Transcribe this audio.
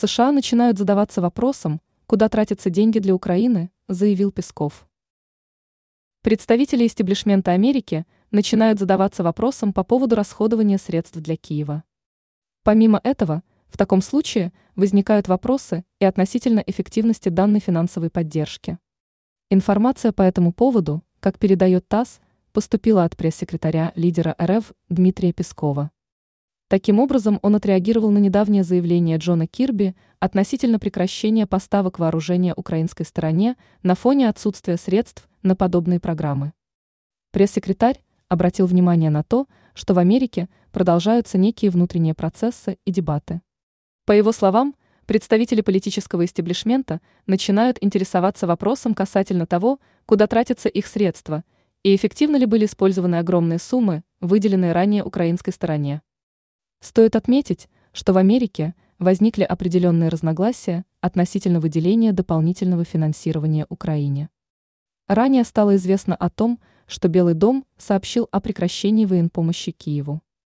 США начинают задаваться вопросом, куда тратятся деньги для Украины, заявил Песков. Представители истеблишмента Америки начинают задаваться вопросом по поводу расходования средств для Киева. Помимо этого, в таком случае возникают вопросы и относительно эффективности данной финансовой поддержки. Информация по этому поводу, как передает ТАСС, поступила от пресс-секретаря лидера РФ Дмитрия Пескова. Таким образом, он отреагировал на недавнее заявление Джона Кирби относительно прекращения поставок вооружения украинской стороне на фоне отсутствия средств на подобные программы. Пресс-секретарь обратил внимание на то, что в Америке продолжаются некие внутренние процессы и дебаты. По его словам, представители политического истеблишмента начинают интересоваться вопросом касательно того, куда тратятся их средства и эффективно ли были использованы огромные суммы, выделенные ранее украинской стороне. Стоит отметить, что в Америке возникли определенные разногласия относительно выделения дополнительного финансирования Украине. Ранее стало известно о том, что Белый дом сообщил о прекращении военпомощи Киеву.